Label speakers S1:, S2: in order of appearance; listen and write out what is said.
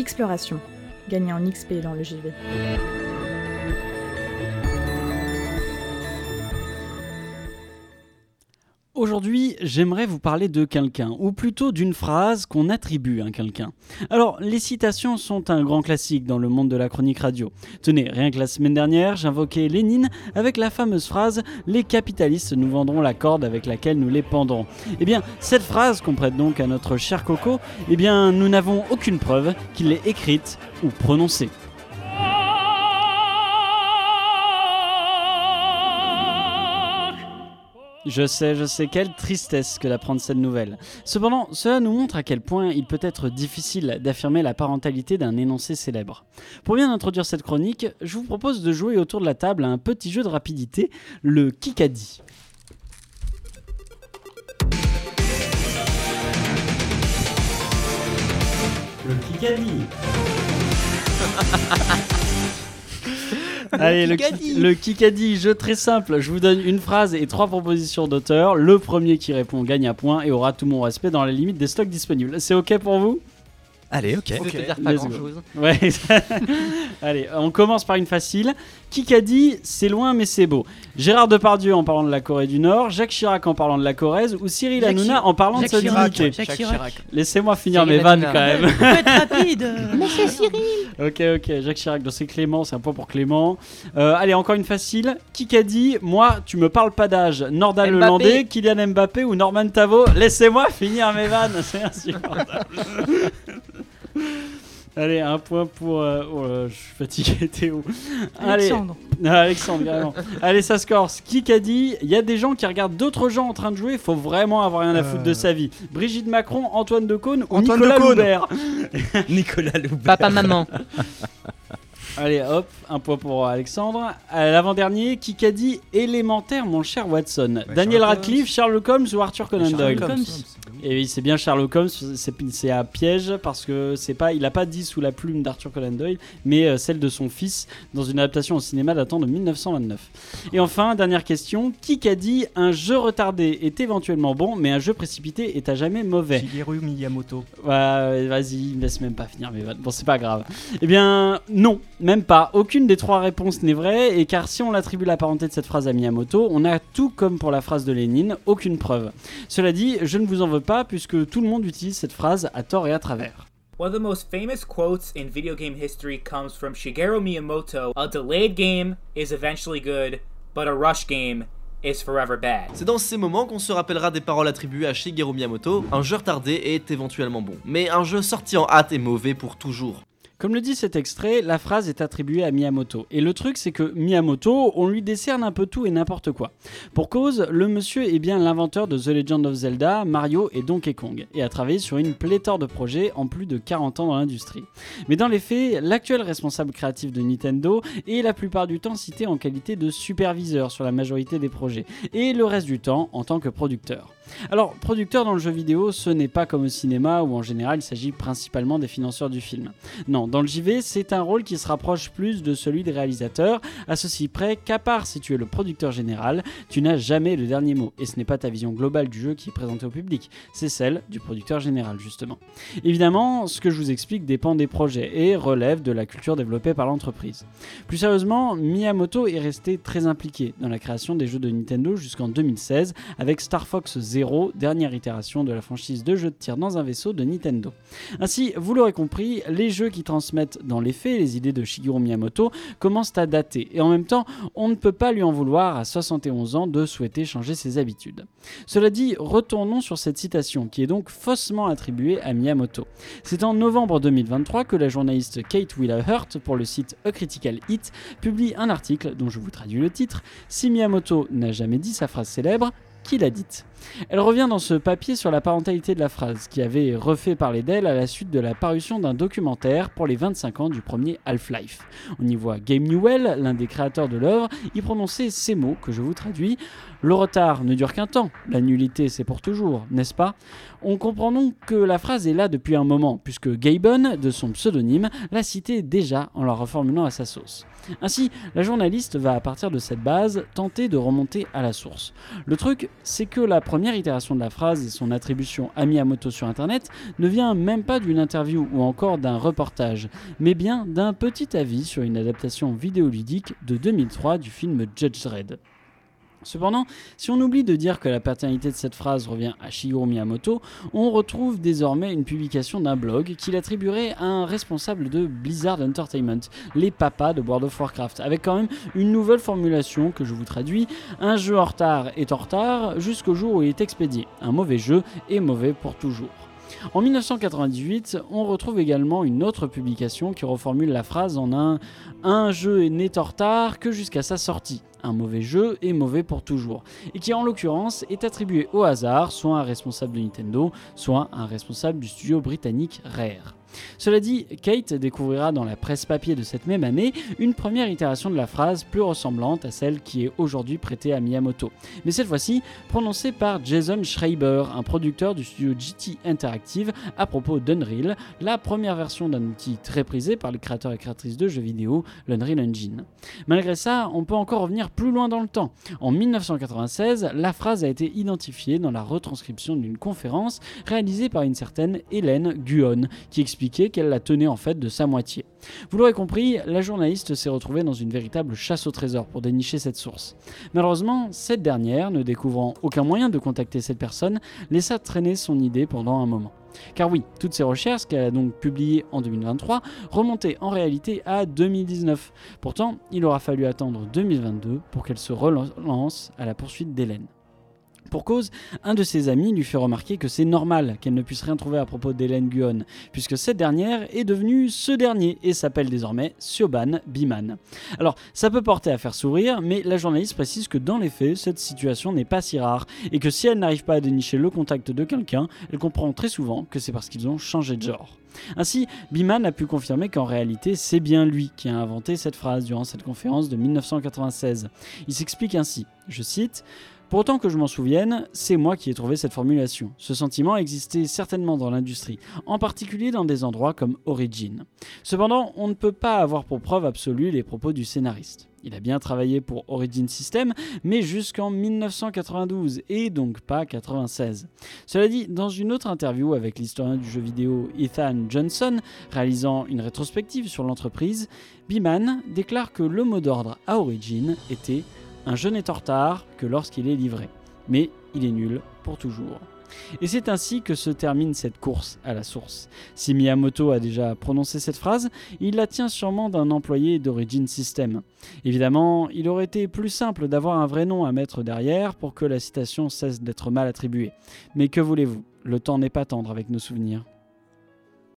S1: Exploration. Gagner en XP dans le JV.
S2: Aujourd'hui, j'aimerais vous parler de quelqu'un, ou plutôt d'une phrase qu'on attribue à quelqu'un. Alors, les citations sont un grand classique dans le monde de la chronique radio. Tenez, rien que la semaine dernière, j'invoquais Lénine avec la fameuse phrase Les capitalistes nous vendront la corde avec laquelle nous les pendrons. Eh bien, cette phrase qu'on prête donc à notre cher Coco, eh bien, nous n'avons aucune preuve qu'il l'ait écrite ou prononcée. Je sais, je sais, quelle tristesse que d'apprendre cette nouvelle. Cependant, cela nous montre à quel point il peut être difficile d'affirmer la parentalité d'un énoncé célèbre. Pour bien introduire cette chronique, je vous propose de jouer autour de la table à un petit jeu de rapidité, le Kikadi. Le Kikadi Allez, le,
S3: Kikadi.
S2: le Kikadi, jeu très simple. Je vous donne une phrase et trois propositions d'auteur. Le premier qui répond gagne un point et aura tout mon respect dans la limite des stocks disponibles. C'est ok pour vous?
S3: Allez, ok.
S4: Ça veut dire pas
S2: let's
S4: grand
S2: go.
S4: chose.
S2: Ouais. Allez, on commence par une facile. Kikadi, c'est loin mais c'est beau. Gérard Depardieu en parlant de la Corée du Nord, Jacques Chirac en parlant de la Corrèze ou Cyril
S5: Jacques
S2: Hanouna
S5: Chirac.
S2: en parlant
S5: Jacques
S2: de sa
S5: Chirac.
S2: dignité.
S5: Jacques Chirac.
S2: Laissez-moi finir
S4: Cyril
S2: mes vannes quand même.
S5: Faut être rapide.
S6: Monsieur Cyril
S2: Ok, ok, Jacques Chirac, donc c'est Clément, c'est un point pour Clément. Euh, allez, encore une facile. Kikadi, moi, tu me parles pas d'âge. Nordal
S4: Mbappé.
S2: Lelandais, Kylian Mbappé ou Norman Tavo? Laissez-moi finir mes vannes, c'est insupportable. Allez, un point pour. euh, oh là, je suis fatigué, Théo. Allez,
S5: Alexandre.
S2: ah, Alexandre, carrément. Allez, ça se corse. Kikadi, il y a des gens qui regardent d'autres gens en train de jouer, faut vraiment avoir rien à foutre de
S3: Euh.
S2: sa vie. Brigitte Macron, Antoine Decaune ou
S3: Antoine
S2: Nicolas
S3: Decaune.
S2: Loubert?
S3: Nicolas Loubert.
S4: Papa, maman.
S2: Allez, hop, un point pour Alexandre. À l'avant-dernier, Kikadi élémentaire, mon cher Watson. Daniel
S3: Sherlock
S2: Radcliffe, Sherlock Holmes ou Arthur Conan Doyle?
S5: Sherlock Holmes.
S2: Et oui, c'est bien Sherlock Holmes, c'est un piège parce que c'est pas, il a pas dit sous la plume d'Arthur Conan Doyle, mais euh, celle de son fils dans une adaptation au cinéma datant de 1929. Et enfin, dernière question, Kikadi, un jeu retardé est éventuellement bon, mais un jeu précipité est à jamais mauvais.
S3: Shigeru Miyamoto.
S2: Ouais, vas-y, laisse même pas finir mes vannes. Bon, c'est pas grave. Eh bien, non, même pas. Aucune des trois réponses n'est vraie, et car si on attribue la parenté de cette phrase à Miyamoto, on a tout comme pour la phrase de Lénine, aucune preuve. Cela dit, je ne vous en veux pas, puisque tout le monde utilise cette phrase à tort et à travers.
S7: One of the most famous quotes in video game history comes from Shigeru Miyamoto A delayed game is eventually good, but a rush game is forever bad.
S8: C'est dans ces moments qu'on se rappellera des paroles attribuées à Shigeru Miyamoto, un jeu retardé est éventuellement bon, mais un jeu sorti en hâte est mauvais pour toujours.
S2: Comme le dit cet extrait, la phrase est attribuée à Miyamoto. Et le truc, c'est que Miyamoto, on lui décerne un peu tout et n'importe quoi. Pour cause, le monsieur est bien l'inventeur de The Legend of Zelda, Mario et Donkey Kong, et a travaillé sur une pléthore de projets en plus de 40 ans dans l'industrie. Mais dans les faits, l'actuel responsable créatif de Nintendo est la plupart du temps cité en qualité de superviseur sur la majorité des projets, et le reste du temps en tant que producteur. Alors, producteur dans le jeu vidéo, ce n'est pas comme au cinéma où en général il s'agit principalement des financeurs du film. Non, dans le JV, c'est un rôle qui se rapproche plus de celui des réalisateurs, à ceci près qu'à part si tu es le producteur général, tu n'as jamais le dernier mot. Et ce n'est pas ta vision globale du jeu qui est présentée au public, c'est celle du producteur général justement. Évidemment, ce que je vous explique dépend des projets et relève de la culture développée par l'entreprise. Plus sérieusement, Miyamoto est resté très impliqué dans la création des jeux de Nintendo jusqu'en 2016 avec Star Fox Zero, dernière itération de la franchise de jeux de tir dans un vaisseau de Nintendo. Ainsi, vous l'aurez compris, les jeux qui transmettent dans les faits les idées de Shigeru Miyamoto commencent à dater et en même temps, on ne peut pas lui en vouloir à 71 ans de souhaiter changer ses habitudes. Cela dit, retournons sur cette citation qui est donc faussement attribuée à Miyamoto. C'est en novembre 2023 que la journaliste Kate Wheeler-Hurt pour le site A Critical Hit publie un article dont je vous traduis le titre Si Miyamoto n'a jamais dit sa phrase célèbre, qui l'a dite? Elle revient dans ce papier sur la parentalité de la phrase, qui avait refait parler d'elle à la suite de la parution d'un documentaire pour les 25 ans du premier Half-Life. On y voit Game Newell, l'un des créateurs de l'œuvre, y prononcer ces mots que je vous traduis. Le retard ne dure qu'un temps, la nullité c'est pour toujours, n'est-ce pas? On comprend donc que la phrase est là depuis un moment, puisque Gaben, de son pseudonyme, l'a citée déjà en la reformulant à sa sauce. Ainsi, la journaliste va à partir de cette base tenter de remonter à la source. Le truc, c'est que la première itération de la phrase et son attribution à Miyamoto sur Internet ne vient même pas d'une interview ou encore d'un reportage, mais bien d'un petit avis sur une adaptation vidéoludique de 2003 du film Judge Dredd. Cependant, si on oublie de dire que la paternité de cette phrase revient à Shigeru Miyamoto, on retrouve désormais une publication d'un blog qu'il attribuerait à un responsable de Blizzard Entertainment, les papas de World of Warcraft, avec quand même une nouvelle formulation que je vous traduis un jeu en retard est en retard jusqu'au jour où il est expédié. Un mauvais jeu est mauvais pour toujours. En 1998, on retrouve également une autre publication qui reformule la phrase en un un jeu n'est en retard que jusqu'à sa sortie. Un mauvais jeu est mauvais pour toujours. Et qui en l'occurrence est attribué au hasard, soit un responsable de Nintendo, soit un responsable du studio britannique Rare. Cela dit, Kate découvrira dans la presse papier de cette même année une première itération de la phrase plus ressemblante à celle qui est aujourd'hui prêtée à Miyamoto, mais cette fois-ci prononcée par Jason Schreiber, un producteur du studio GT Interactive à propos d'Unreal, la première version d'un outil très prisé par les créateurs et créatrices de jeux vidéo, l'Unreal Engine. Malgré ça, on peut encore revenir plus loin dans le temps. En 1996, la phrase a été identifiée dans la retranscription d'une conférence réalisée par une certaine Hélène Guon, qui explique qu'elle la tenait en fait de sa moitié. Vous l'aurez compris, la journaliste s'est retrouvée dans une véritable chasse au trésor pour dénicher cette source. Malheureusement, cette dernière, ne découvrant aucun moyen de contacter cette personne, laissa traîner son idée pendant un moment. Car oui, toutes ces recherches qu'elle a donc publiées en 2023 remontaient en réalité à 2019. Pourtant, il aura fallu attendre 2022 pour qu'elle se relance à la poursuite d'Hélène. Pour cause, un de ses amis lui fait remarquer que c'est normal qu'elle ne puisse rien trouver à propos d'Hélène Guon, puisque cette dernière est devenue ce dernier et s'appelle désormais Sioban Biman. Alors, ça peut porter à faire sourire, mais la journaliste précise que dans les faits, cette situation n'est pas si rare, et que si elle n'arrive pas à dénicher le contact de quelqu'un, elle comprend très souvent que c'est parce qu'ils ont changé de genre. Ainsi, Biman a pu confirmer qu'en réalité, c'est bien lui qui a inventé cette phrase durant cette conférence de 1996. Il s'explique ainsi, je cite, pour autant que je m'en souvienne, c'est moi qui ai trouvé cette formulation. Ce sentiment existait certainement dans l'industrie, en particulier dans des endroits comme Origin. Cependant, on ne peut pas avoir pour preuve absolue les propos du scénariste. Il a bien travaillé pour Origin System, mais jusqu'en 1992 et donc pas 96. Cela dit, dans une autre interview avec l'historien du jeu vidéo Ethan Johnson, réalisant une rétrospective sur l'entreprise, Biman déclare que le mot d'ordre à Origin était un jeu n'est en retard que lorsqu'il est livré, mais il est nul pour toujours. Et c'est ainsi que se termine cette course à la source. Si Miyamoto a déjà prononcé cette phrase, il la tient sûrement d'un employé d'Origin System. Évidemment, il aurait été plus simple d'avoir un vrai nom à mettre derrière pour que la citation cesse d'être mal attribuée. Mais que voulez-vous? Le temps n'est pas tendre avec nos souvenirs.